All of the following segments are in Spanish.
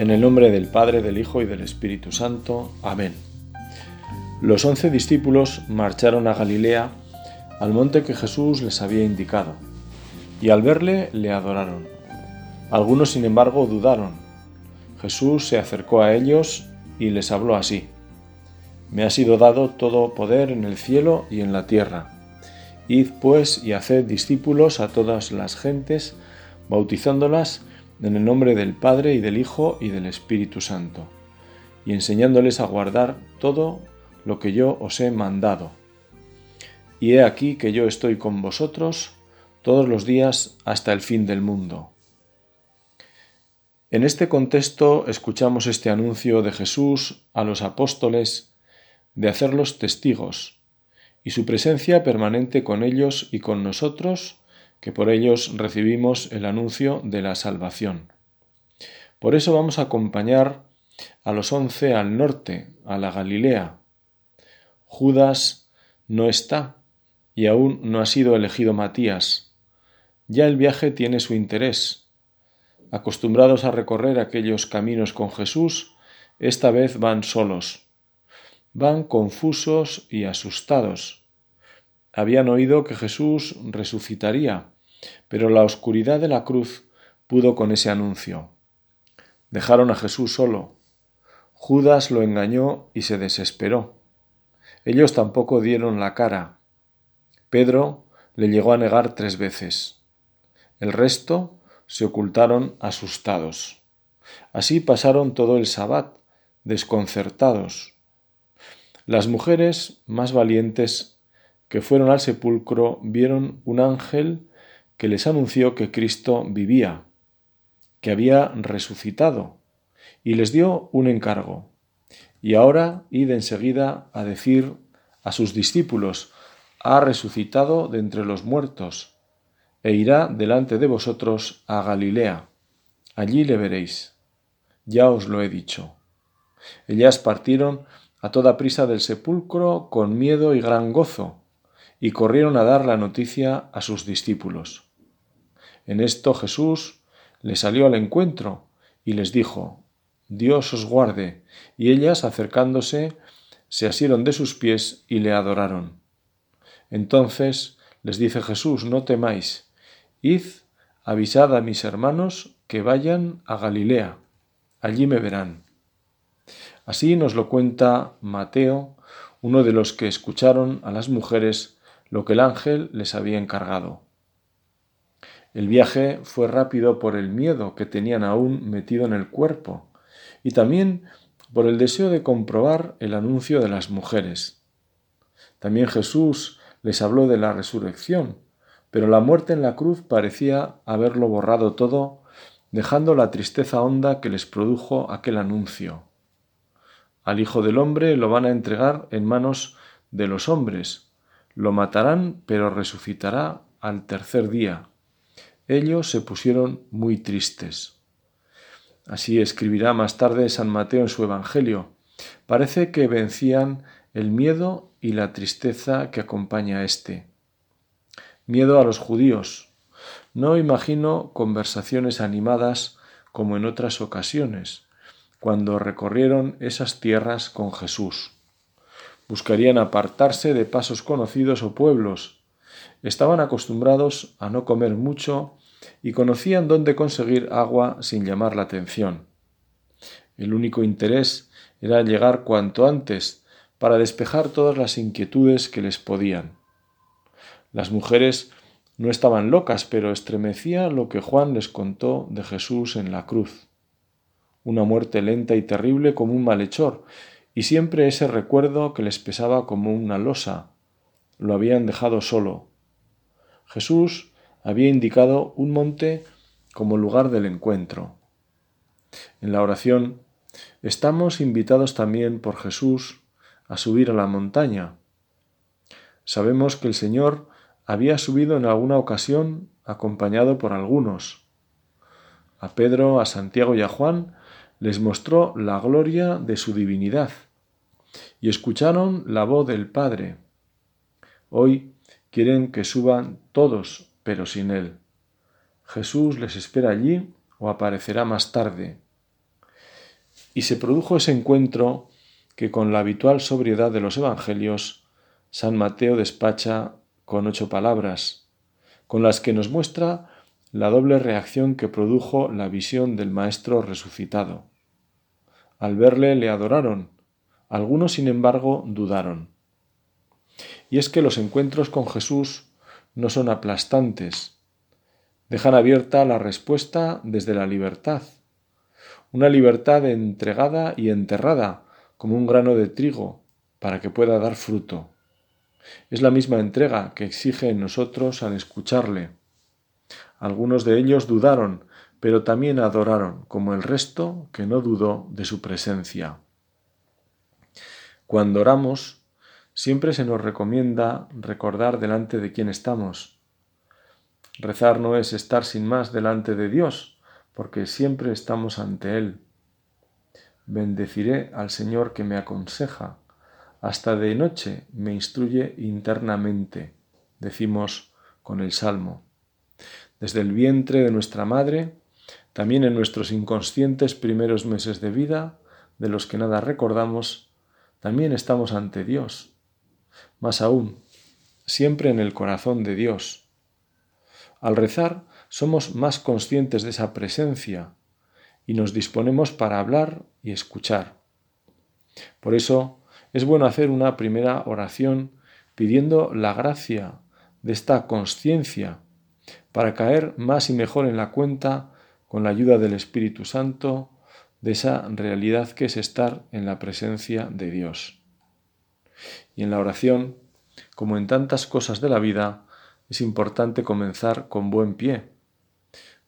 En el nombre del Padre, del Hijo y del Espíritu Santo. Amén. Los once discípulos marcharon a Galilea, al monte que Jesús les había indicado, y al verle le adoraron. Algunos, sin embargo, dudaron. Jesús se acercó a ellos y les habló así. Me ha sido dado todo poder en el cielo y en la tierra. Id pues y haced discípulos a todas las gentes, bautizándolas en el nombre del Padre y del Hijo y del Espíritu Santo, y enseñándoles a guardar todo lo que yo os he mandado. Y he aquí que yo estoy con vosotros todos los días hasta el fin del mundo. En este contexto escuchamos este anuncio de Jesús a los apóstoles de hacerlos testigos y su presencia permanente con ellos y con nosotros que por ellos recibimos el anuncio de la salvación. Por eso vamos a acompañar a los once al norte, a la Galilea. Judas no está y aún no ha sido elegido Matías. Ya el viaje tiene su interés. Acostumbrados a recorrer aquellos caminos con Jesús, esta vez van solos. Van confusos y asustados habían oído que Jesús resucitaría, pero la oscuridad de la cruz pudo con ese anuncio. Dejaron a Jesús solo. Judas lo engañó y se desesperó. Ellos tampoco dieron la cara. Pedro le llegó a negar tres veces. El resto se ocultaron asustados. Así pasaron todo el sabbat, desconcertados. Las mujeres más valientes que fueron al sepulcro vieron un ángel que les anunció que Cristo vivía, que había resucitado, y les dio un encargo. Y ahora id enseguida a decir a sus discípulos, ha resucitado de entre los muertos, e irá delante de vosotros a Galilea. Allí le veréis. Ya os lo he dicho. Ellas partieron a toda prisa del sepulcro con miedo y gran gozo, y corrieron a dar la noticia a sus discípulos. En esto Jesús les salió al encuentro y les dijo, Dios os guarde, y ellas, acercándose, se asieron de sus pies y le adoraron. Entonces les dice Jesús, no temáis, id, avisad a mis hermanos que vayan a Galilea, allí me verán. Así nos lo cuenta Mateo, uno de los que escucharon a las mujeres lo que el ángel les había encargado. El viaje fue rápido por el miedo que tenían aún metido en el cuerpo y también por el deseo de comprobar el anuncio de las mujeres. También Jesús les habló de la resurrección, pero la muerte en la cruz parecía haberlo borrado todo, dejando la tristeza honda que les produjo aquel anuncio. Al Hijo del Hombre lo van a entregar en manos de los hombres, lo matarán, pero resucitará al tercer día. Ellos se pusieron muy tristes. Así escribirá más tarde San Mateo en su Evangelio. Parece que vencían el miedo y la tristeza que acompaña a éste. Miedo a los judíos. No imagino conversaciones animadas como en otras ocasiones, cuando recorrieron esas tierras con Jesús. Buscarían apartarse de pasos conocidos o pueblos. Estaban acostumbrados a no comer mucho y conocían dónde conseguir agua sin llamar la atención. El único interés era llegar cuanto antes para despejar todas las inquietudes que les podían. Las mujeres no estaban locas, pero estremecía lo que Juan les contó de Jesús en la cruz. Una muerte lenta y terrible como un malhechor, y siempre ese recuerdo que les pesaba como una losa. Lo habían dejado solo. Jesús había indicado un monte como lugar del encuentro. En la oración estamos invitados también por Jesús a subir a la montaña. Sabemos que el Señor había subido en alguna ocasión acompañado por algunos. A Pedro, a Santiago y a Juan les mostró la gloria de su divinidad y escucharon la voz del Padre. Hoy quieren que suban todos, pero sin Él. Jesús les espera allí o aparecerá más tarde. Y se produjo ese encuentro que con la habitual sobriedad de los Evangelios, San Mateo despacha con ocho palabras, con las que nos muestra la doble reacción que produjo la visión del Maestro resucitado. Al verle le adoraron, algunos sin embargo dudaron. Y es que los encuentros con Jesús no son aplastantes, dejan abierta la respuesta desde la libertad, una libertad entregada y enterrada como un grano de trigo para que pueda dar fruto. Es la misma entrega que exige en nosotros al escucharle. Algunos de ellos dudaron, pero también adoraron, como el resto que no dudó de su presencia. Cuando oramos, siempre se nos recomienda recordar delante de quién estamos. Rezar no es estar sin más delante de Dios, porque siempre estamos ante Él. Bendeciré al Señor que me aconseja, hasta de noche me instruye internamente, decimos con el Salmo. Desde el vientre de nuestra madre, también en nuestros inconscientes primeros meses de vida, de los que nada recordamos, también estamos ante Dios. Más aún, siempre en el corazón de Dios. Al rezar somos más conscientes de esa presencia y nos disponemos para hablar y escuchar. Por eso es bueno hacer una primera oración pidiendo la gracia de esta conciencia para caer más y mejor en la cuenta con la ayuda del Espíritu Santo de esa realidad que es estar en la presencia de Dios. Y en la oración, como en tantas cosas de la vida, es importante comenzar con buen pie.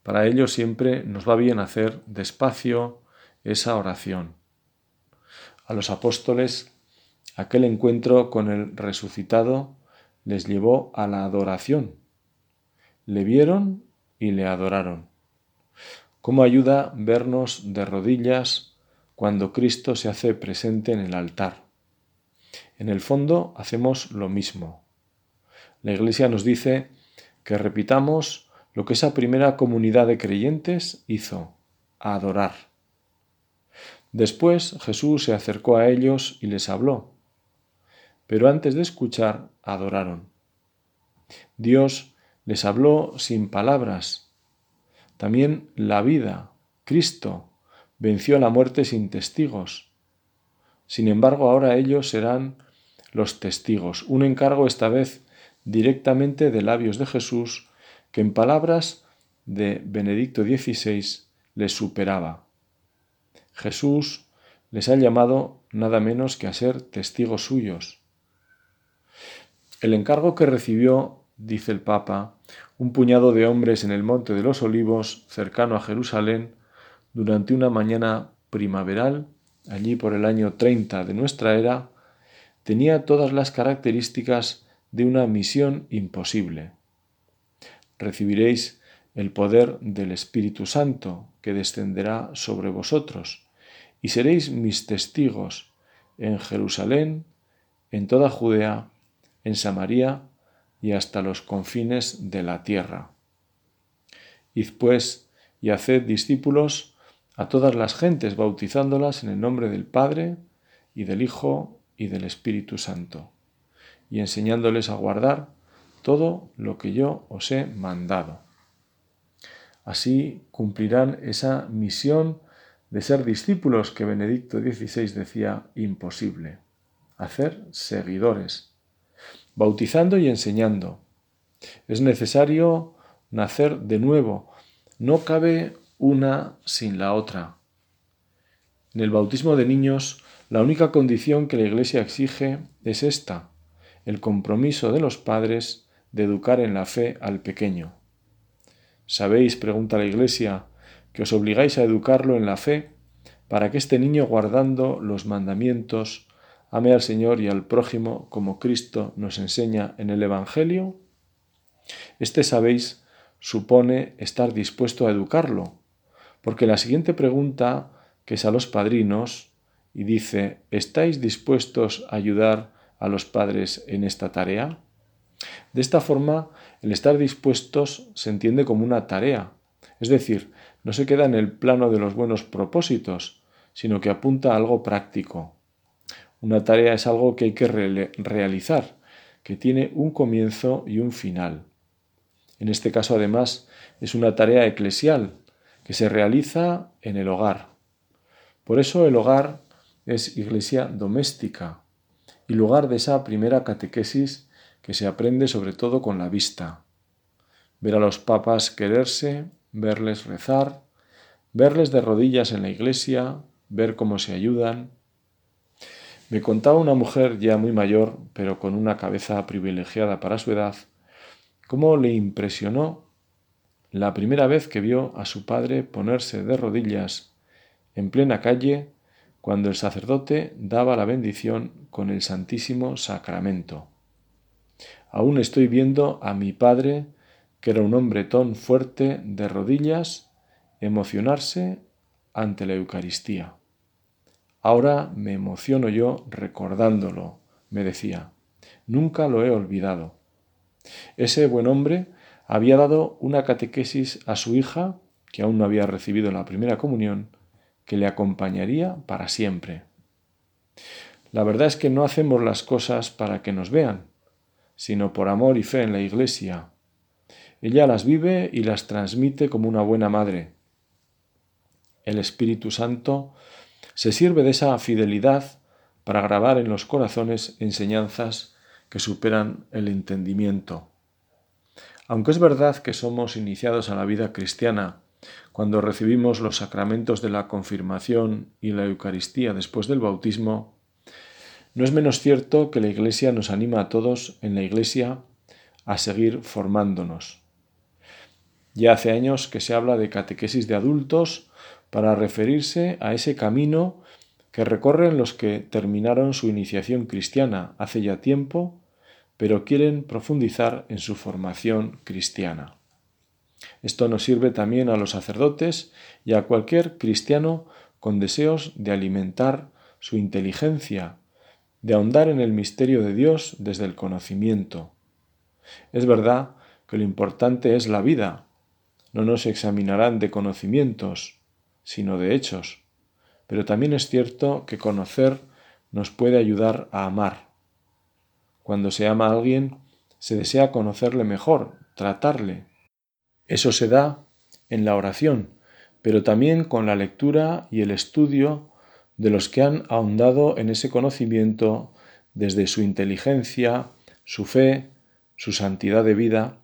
Para ello siempre nos va bien hacer despacio esa oración. A los apóstoles aquel encuentro con el resucitado les llevó a la adoración. Le vieron y le adoraron. ¿Cómo ayuda vernos de rodillas cuando Cristo se hace presente en el altar? En el fondo hacemos lo mismo. La Iglesia nos dice que repitamos lo que esa primera comunidad de creyentes hizo, adorar. Después Jesús se acercó a ellos y les habló, pero antes de escuchar, adoraron. Dios les habló sin palabras, también la vida, Cristo, venció la muerte sin testigos. Sin embargo, ahora ellos serán los testigos. Un encargo esta vez directamente de labios de Jesús que en palabras de Benedicto XVI les superaba. Jesús les ha llamado nada menos que a ser testigos suyos. El encargo que recibió dice el Papa, un puñado de hombres en el Monte de los Olivos, cercano a Jerusalén, durante una mañana primaveral, allí por el año 30 de nuestra era, tenía todas las características de una misión imposible. Recibiréis el poder del Espíritu Santo que descenderá sobre vosotros, y seréis mis testigos en Jerusalén, en toda Judea, en Samaria y hasta los confines de la tierra. Id pues y haced discípulos a todas las gentes, bautizándolas en el nombre del Padre y del Hijo y del Espíritu Santo, y enseñándoles a guardar todo lo que yo os he mandado. Así cumplirán esa misión de ser discípulos que Benedicto XVI decía imposible, hacer seguidores bautizando y enseñando. Es necesario nacer de nuevo. No cabe una sin la otra. En el bautismo de niños, la única condición que la Iglesia exige es esta, el compromiso de los padres de educar en la fe al pequeño. ¿Sabéis, pregunta la Iglesia, que os obligáis a educarlo en la fe para que este niño guardando los mandamientos ame al Señor y al prójimo como Cristo nos enseña en el Evangelio? Este, sabéis, supone estar dispuesto a educarlo, porque la siguiente pregunta, que es a los padrinos, y dice, ¿estáis dispuestos a ayudar a los padres en esta tarea? De esta forma, el estar dispuestos se entiende como una tarea, es decir, no se queda en el plano de los buenos propósitos, sino que apunta a algo práctico. Una tarea es algo que hay que realizar, que tiene un comienzo y un final. En este caso, además, es una tarea eclesial que se realiza en el hogar. Por eso el hogar es iglesia doméstica y lugar de esa primera catequesis que se aprende sobre todo con la vista. Ver a los papas quererse, verles rezar, verles de rodillas en la iglesia, ver cómo se ayudan. Me contaba una mujer ya muy mayor, pero con una cabeza privilegiada para su edad, cómo le impresionó la primera vez que vio a su padre ponerse de rodillas en plena calle cuando el sacerdote daba la bendición con el Santísimo Sacramento. Aún estoy viendo a mi padre, que era un hombre tan fuerte, de rodillas, emocionarse ante la Eucaristía. Ahora me emociono yo recordándolo, me decía. Nunca lo he olvidado. Ese buen hombre había dado una catequesis a su hija, que aún no había recibido la primera comunión, que le acompañaría para siempre. La verdad es que no hacemos las cosas para que nos vean, sino por amor y fe en la Iglesia. Ella las vive y las transmite como una buena madre. El Espíritu Santo se sirve de esa fidelidad para grabar en los corazones enseñanzas que superan el entendimiento. Aunque es verdad que somos iniciados a la vida cristiana cuando recibimos los sacramentos de la confirmación y la Eucaristía después del bautismo, no es menos cierto que la Iglesia nos anima a todos en la Iglesia a seguir formándonos. Ya hace años que se habla de catequesis de adultos para referirse a ese camino que recorren los que terminaron su iniciación cristiana hace ya tiempo, pero quieren profundizar en su formación cristiana. Esto nos sirve también a los sacerdotes y a cualquier cristiano con deseos de alimentar su inteligencia, de ahondar en el misterio de Dios desde el conocimiento. Es verdad que lo importante es la vida. No nos examinarán de conocimientos, sino de hechos. Pero también es cierto que conocer nos puede ayudar a amar. Cuando se ama a alguien, se desea conocerle mejor, tratarle, eso se da en la oración, pero también con la lectura y el estudio de los que han ahondado en ese conocimiento desde su inteligencia, su fe, su santidad de vida.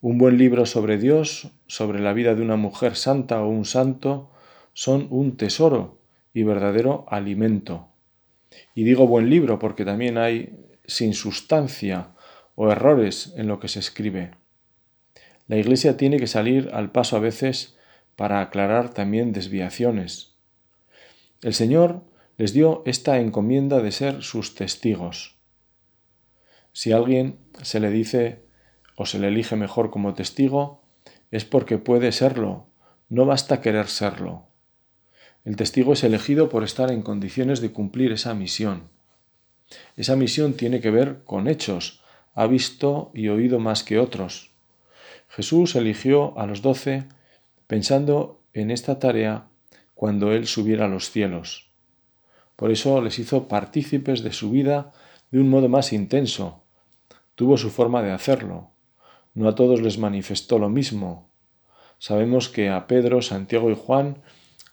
Un buen libro sobre Dios, sobre la vida de una mujer santa o un santo, son un tesoro y verdadero alimento. Y digo buen libro porque también hay sin sustancia o errores en lo que se escribe. La Iglesia tiene que salir al paso a veces para aclarar también desviaciones. El Señor les dio esta encomienda de ser sus testigos. Si a alguien se le dice o se le elige mejor como testigo, es porque puede serlo, no basta querer serlo. El testigo es elegido por estar en condiciones de cumplir esa misión. Esa misión tiene que ver con hechos, ha visto y oído más que otros. Jesús eligió a los doce pensando en esta tarea cuando Él subiera a los cielos. Por eso les hizo partícipes de su vida de un modo más intenso. Tuvo su forma de hacerlo. No a todos les manifestó lo mismo. Sabemos que a Pedro, Santiago y Juan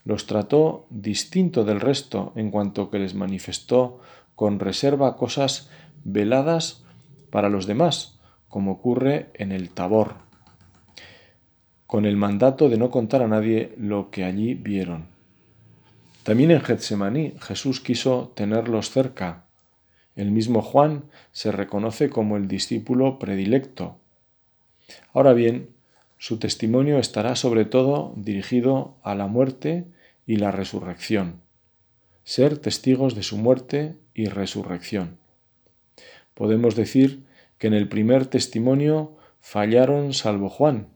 los trató distinto del resto en cuanto que les manifestó con reserva cosas veladas para los demás, como ocurre en el Tabor con el mandato de no contar a nadie lo que allí vieron. También en Getsemaní Jesús quiso tenerlos cerca. El mismo Juan se reconoce como el discípulo predilecto. Ahora bien, su testimonio estará sobre todo dirigido a la muerte y la resurrección. Ser testigos de su muerte y resurrección. Podemos decir que en el primer testimonio fallaron salvo Juan,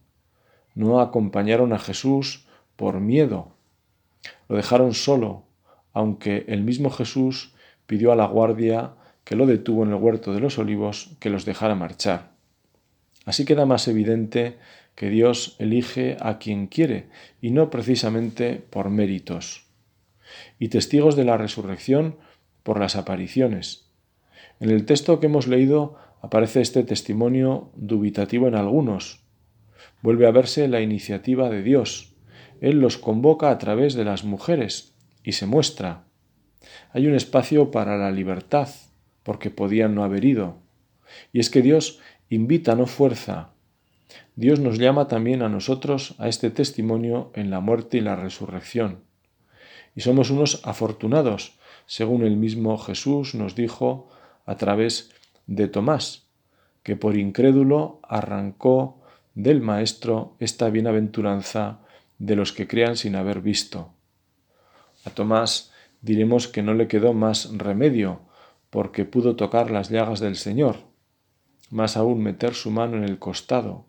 no acompañaron a Jesús por miedo. Lo dejaron solo, aunque el mismo Jesús pidió a la guardia que lo detuvo en el huerto de los olivos que los dejara marchar. Así queda más evidente que Dios elige a quien quiere y no precisamente por méritos. Y testigos de la resurrección por las apariciones. En el texto que hemos leído aparece este testimonio dubitativo en algunos. Vuelve a verse la iniciativa de Dios. Él los convoca a través de las mujeres y se muestra. Hay un espacio para la libertad, porque podían no haber ido. Y es que Dios invita, no fuerza. Dios nos llama también a nosotros a este testimonio en la muerte y la resurrección. Y somos unos afortunados, según el mismo Jesús nos dijo a través de Tomás, que por incrédulo arrancó del Maestro esta bienaventuranza de los que crean sin haber visto. A Tomás diremos que no le quedó más remedio, porque pudo tocar las llagas del Señor, más aún meter su mano en el costado.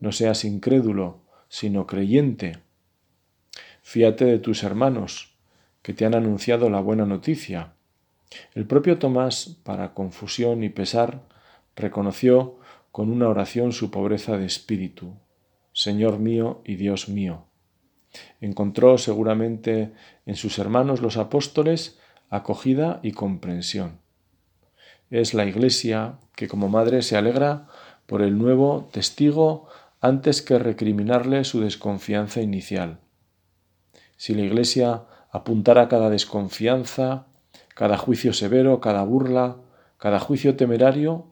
No seas incrédulo, sino creyente. Fíate de tus hermanos, que te han anunciado la buena noticia. El propio Tomás, para confusión y pesar, reconoció con una oración su pobreza de espíritu. Señor mío y Dios mío. Encontró seguramente en sus hermanos los apóstoles acogida y comprensión. Es la Iglesia que como madre se alegra por el nuevo testigo antes que recriminarle su desconfianza inicial. Si la Iglesia apuntara cada desconfianza, cada juicio severo, cada burla, cada juicio temerario,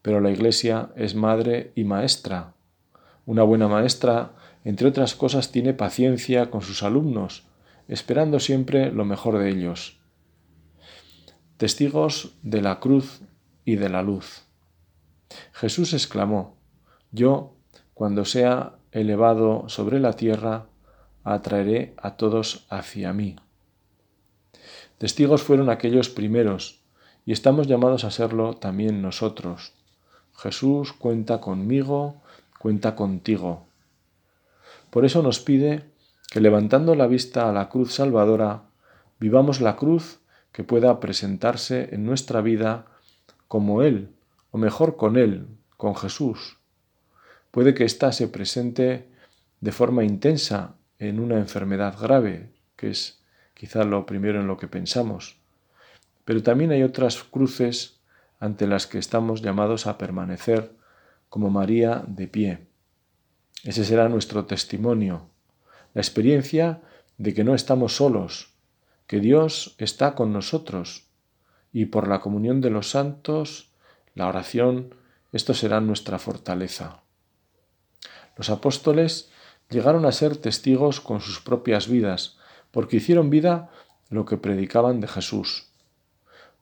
pero la Iglesia es madre y maestra. Una buena maestra, entre otras cosas, tiene paciencia con sus alumnos, esperando siempre lo mejor de ellos. Testigos de la cruz y de la luz. Jesús exclamó, Yo, cuando sea elevado sobre la tierra, atraeré a todos hacia mí. Testigos fueron aquellos primeros, y estamos llamados a serlo también nosotros. Jesús cuenta conmigo, cuenta contigo. Por eso nos pide que levantando la vista a la cruz salvadora, vivamos la cruz que pueda presentarse en nuestra vida como Él, o mejor con Él, con Jesús. Puede que ésta se presente de forma intensa en una enfermedad grave, que es quizá lo primero en lo que pensamos. Pero también hay otras cruces ante las que estamos llamados a permanecer como María de pie. Ese será nuestro testimonio, la experiencia de que no estamos solos, que Dios está con nosotros y por la comunión de los santos, la oración, esto será nuestra fortaleza. Los apóstoles llegaron a ser testigos con sus propias vidas, porque hicieron vida lo que predicaban de Jesús.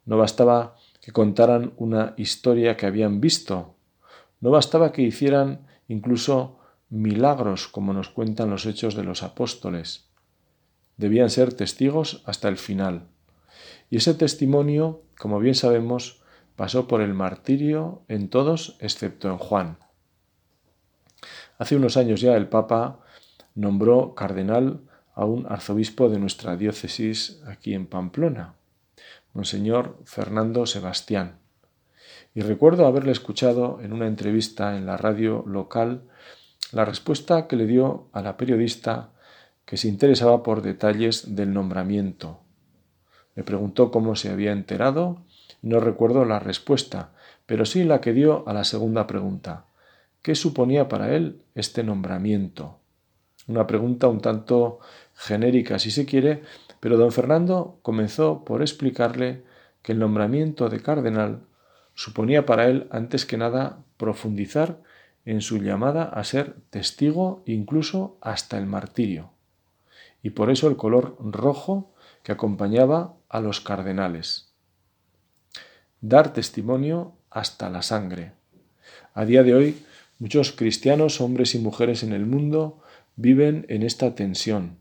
No bastaba que contaran una historia que habían visto, no bastaba que hicieran incluso milagros como nos cuentan los hechos de los apóstoles. Debían ser testigos hasta el final. Y ese testimonio, como bien sabemos, pasó por el martirio en todos excepto en Juan. Hace unos años ya el Papa nombró cardenal a un arzobispo de nuestra diócesis aquí en Pamplona, Monseñor Fernando Sebastián. Y recuerdo haberle escuchado en una entrevista en la radio local la respuesta que le dio a la periodista que se interesaba por detalles del nombramiento. Me preguntó cómo se había enterado no recuerdo la respuesta, pero sí la que dio a la segunda pregunta. ¿Qué suponía para él este nombramiento? Una pregunta un tanto genérica, si se quiere, pero don Fernando comenzó por explicarle que el nombramiento de cardenal suponía para él, antes que nada, profundizar en su llamada a ser testigo incluso hasta el martirio. Y por eso el color rojo que acompañaba a los cardenales. Dar testimonio hasta la sangre. A día de hoy, muchos cristianos, hombres y mujeres en el mundo, viven en esta tensión.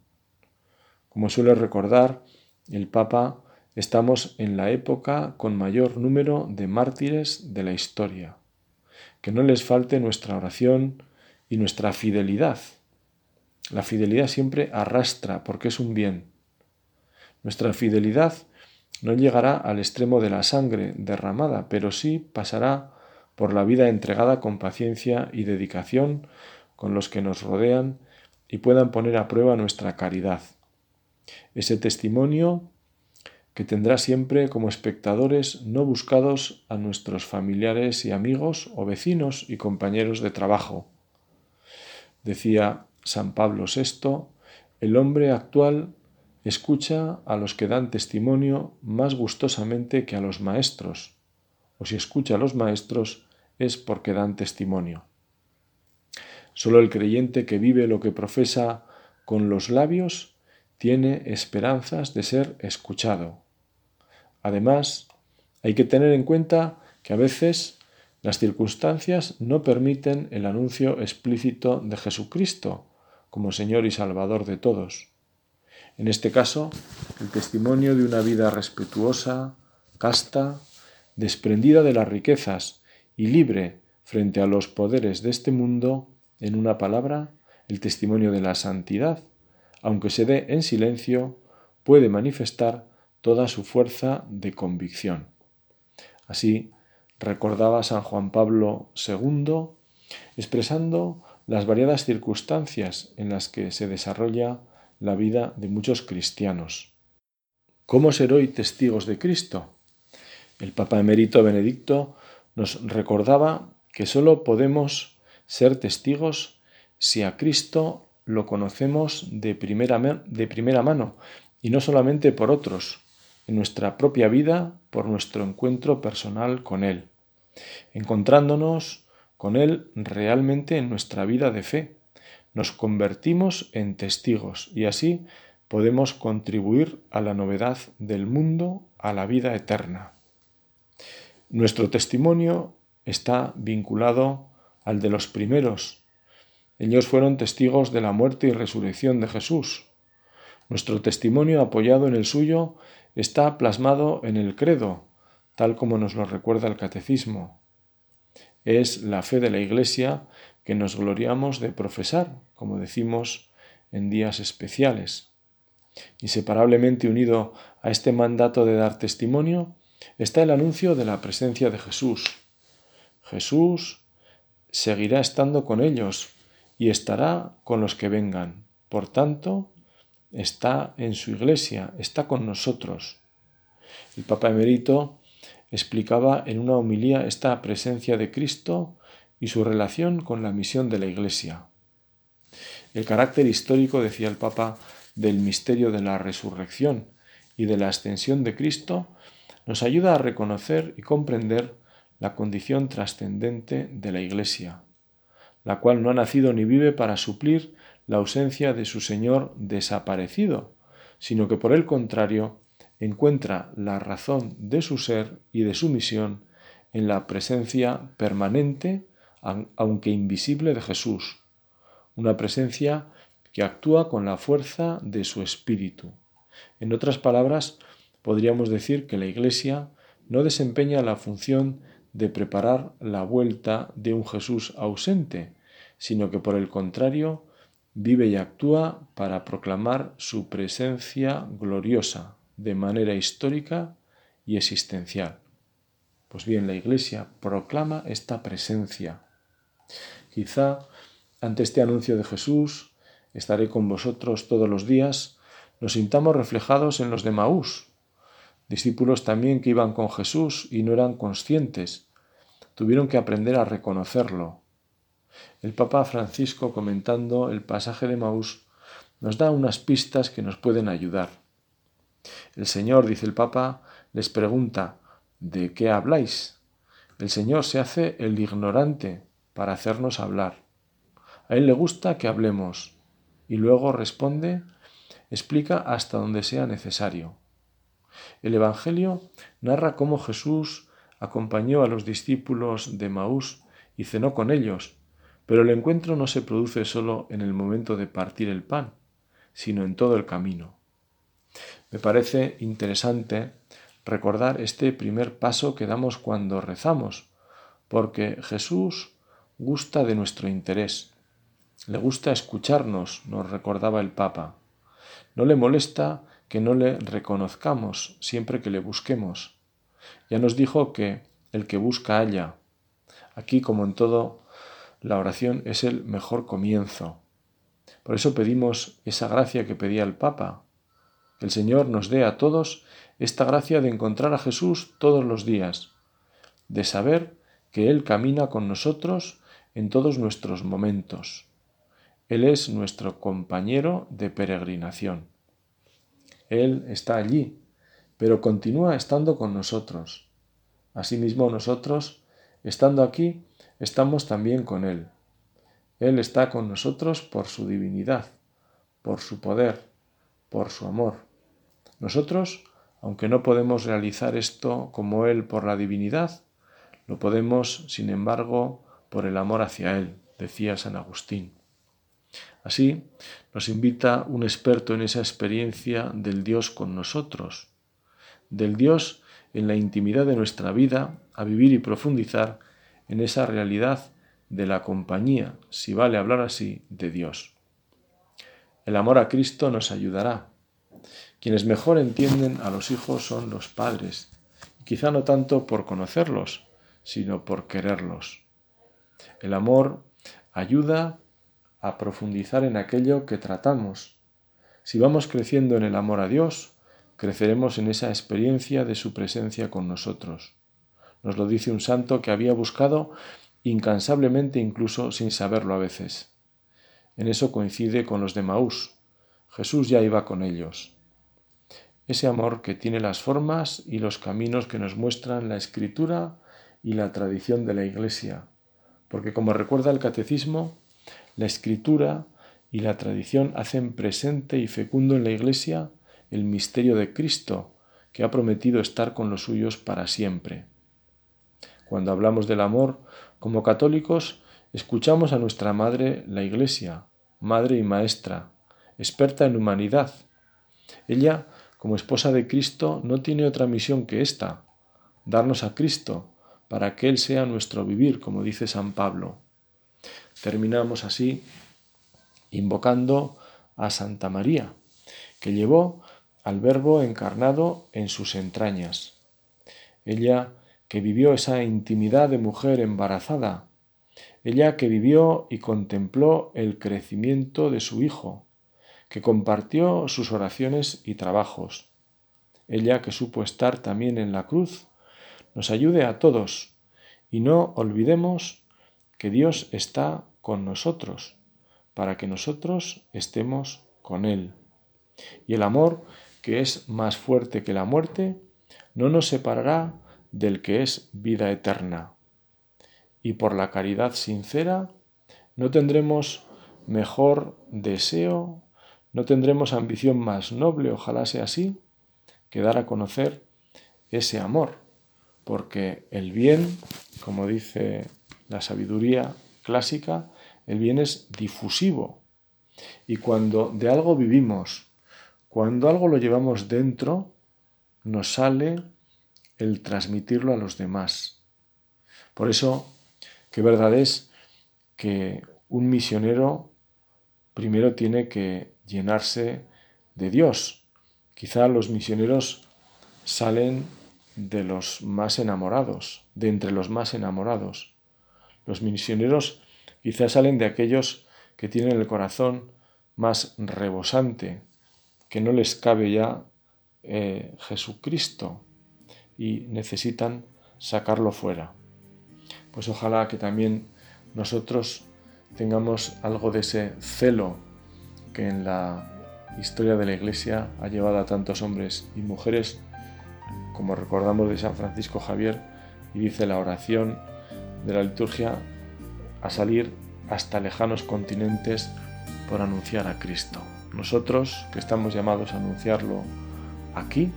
Como suele recordar el Papa, estamos en la época con mayor número de mártires de la historia que no les falte nuestra oración y nuestra fidelidad. La fidelidad siempre arrastra porque es un bien. Nuestra fidelidad no llegará al extremo de la sangre derramada, pero sí pasará por la vida entregada con paciencia y dedicación con los que nos rodean y puedan poner a prueba nuestra caridad. ese testimonio que tendrá siempre como espectadores no buscados a nuestros familiares y amigos o vecinos y compañeros de trabajo. Decía San Pablo VI, el hombre actual escucha a los que dan testimonio más gustosamente que a los maestros, o si escucha a los maestros es porque dan testimonio. Solo el creyente que vive lo que profesa con los labios tiene esperanzas de ser escuchado. Además, hay que tener en cuenta que a veces las circunstancias no permiten el anuncio explícito de Jesucristo como Señor y Salvador de todos. En este caso, el testimonio de una vida respetuosa, casta, desprendida de las riquezas y libre frente a los poderes de este mundo, en una palabra, el testimonio de la santidad, aunque se dé en silencio, puede manifestar toda su fuerza de convicción. Así recordaba San Juan Pablo II, expresando las variadas circunstancias en las que se desarrolla la vida de muchos cristianos. ¿Cómo ser hoy testigos de Cristo? El Papa emérito Benedicto nos recordaba que sólo podemos ser testigos si a Cristo lo conocemos de primera, de primera mano y no solamente por otros, en nuestra propia vida por nuestro encuentro personal con Él, encontrándonos con Él realmente en nuestra vida de fe. Nos convertimos en testigos y así podemos contribuir a la novedad del mundo, a la vida eterna. Nuestro testimonio está vinculado al de los primeros. Ellos fueron testigos de la muerte y resurrección de Jesús. Nuestro testimonio apoyado en el suyo está plasmado en el credo, tal como nos lo recuerda el catecismo. Es la fe de la Iglesia que nos gloriamos de profesar, como decimos en días especiales. Inseparablemente unido a este mandato de dar testimonio está el anuncio de la presencia de Jesús. Jesús seguirá estando con ellos y estará con los que vengan. Por tanto, está en su iglesia, está con nosotros. El Papa Emerito explicaba en una homilía esta presencia de Cristo y su relación con la misión de la Iglesia. El carácter histórico, decía el Papa, del misterio de la resurrección y de la ascensión de Cristo nos ayuda a reconocer y comprender la condición trascendente de la Iglesia, la cual no ha nacido ni vive para suplir la ausencia de su Señor desaparecido, sino que por el contrario encuentra la razón de su ser y de su misión en la presencia permanente, aunque invisible, de Jesús, una presencia que actúa con la fuerza de su espíritu. En otras palabras, podríamos decir que la Iglesia no desempeña la función de preparar la vuelta de un Jesús ausente, sino que por el contrario vive y actúa para proclamar su presencia gloriosa de manera histórica y existencial. Pues bien, la Iglesia proclama esta presencia. Quizá ante este anuncio de Jesús, estaré con vosotros todos los días, nos sintamos reflejados en los de Maús, discípulos también que iban con Jesús y no eran conscientes, tuvieron que aprender a reconocerlo, el Papa Francisco, comentando el pasaje de Maús, nos da unas pistas que nos pueden ayudar. El Señor, dice el Papa, les pregunta, ¿de qué habláis? El Señor se hace el ignorante para hacernos hablar. A Él le gusta que hablemos y luego responde, explica hasta donde sea necesario. El Evangelio narra cómo Jesús acompañó a los discípulos de Maús y cenó con ellos, pero el encuentro no se produce solo en el momento de partir el pan, sino en todo el camino. Me parece interesante recordar este primer paso que damos cuando rezamos, porque Jesús gusta de nuestro interés. Le gusta escucharnos, nos recordaba el Papa. No le molesta que no le reconozcamos siempre que le busquemos. Ya nos dijo que el que busca halla. Aquí, como en todo la oración es el mejor comienzo. Por eso pedimos esa gracia que pedía el Papa, Que el Señor nos dé a todos esta gracia de encontrar a Jesús todos los días, de saber que Él camina con nosotros en todos nuestros momentos. Él es nuestro compañero de peregrinación. Él está allí, pero continúa estando con nosotros. Asimismo nosotros, estando aquí, estamos también con Él. Él está con nosotros por su divinidad, por su poder, por su amor. Nosotros, aunque no podemos realizar esto como Él por la divinidad, lo podemos, sin embargo, por el amor hacia Él, decía San Agustín. Así, nos invita un experto en esa experiencia del Dios con nosotros, del Dios en la intimidad de nuestra vida, a vivir y profundizar en esa realidad de la compañía, si vale hablar así, de Dios. El amor a Cristo nos ayudará. Quienes mejor entienden a los hijos son los padres, quizá no tanto por conocerlos, sino por quererlos. El amor ayuda a profundizar en aquello que tratamos. Si vamos creciendo en el amor a Dios, creceremos en esa experiencia de su presencia con nosotros. Nos lo dice un santo que había buscado incansablemente incluso sin saberlo a veces. En eso coincide con los de Maús. Jesús ya iba con ellos. Ese amor que tiene las formas y los caminos que nos muestran la escritura y la tradición de la Iglesia, porque como recuerda el catecismo, la escritura y la tradición hacen presente y fecundo en la Iglesia el misterio de Cristo, que ha prometido estar con los suyos para siempre. Cuando hablamos del amor, como católicos, escuchamos a nuestra Madre la Iglesia, Madre y Maestra, experta en humanidad. Ella, como esposa de Cristo, no tiene otra misión que esta, darnos a Cristo, para que Él sea nuestro vivir, como dice San Pablo. Terminamos así invocando a Santa María, que llevó al Verbo encarnado en sus entrañas. Ella que vivió esa intimidad de mujer embarazada, ella que vivió y contempló el crecimiento de su Hijo, que compartió sus oraciones y trabajos, ella que supo estar también en la cruz, nos ayude a todos y no olvidemos que Dios está con nosotros, para que nosotros estemos con Él. Y el amor, que es más fuerte que la muerte, no nos separará del que es vida eterna. Y por la caridad sincera no tendremos mejor deseo, no tendremos ambición más noble, ojalá sea así, que dar a conocer ese amor, porque el bien, como dice la sabiduría clásica, el bien es difusivo. Y cuando de algo vivimos, cuando algo lo llevamos dentro, nos sale el transmitirlo a los demás. Por eso, qué verdad es que un misionero primero tiene que llenarse de Dios. Quizá los misioneros salen de los más enamorados, de entre los más enamorados. Los misioneros quizá salen de aquellos que tienen el corazón más rebosante, que no les cabe ya eh, Jesucristo, y necesitan sacarlo fuera. Pues ojalá que también nosotros tengamos algo de ese celo que en la historia de la Iglesia ha llevado a tantos hombres y mujeres, como recordamos de San Francisco Javier, y dice la oración de la liturgia, a salir hasta lejanos continentes por anunciar a Cristo. Nosotros, que estamos llamados a anunciarlo aquí,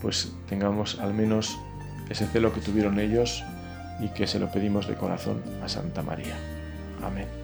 pues tengamos al menos ese celo que tuvieron ellos y que se lo pedimos de corazón a Santa María. Amén.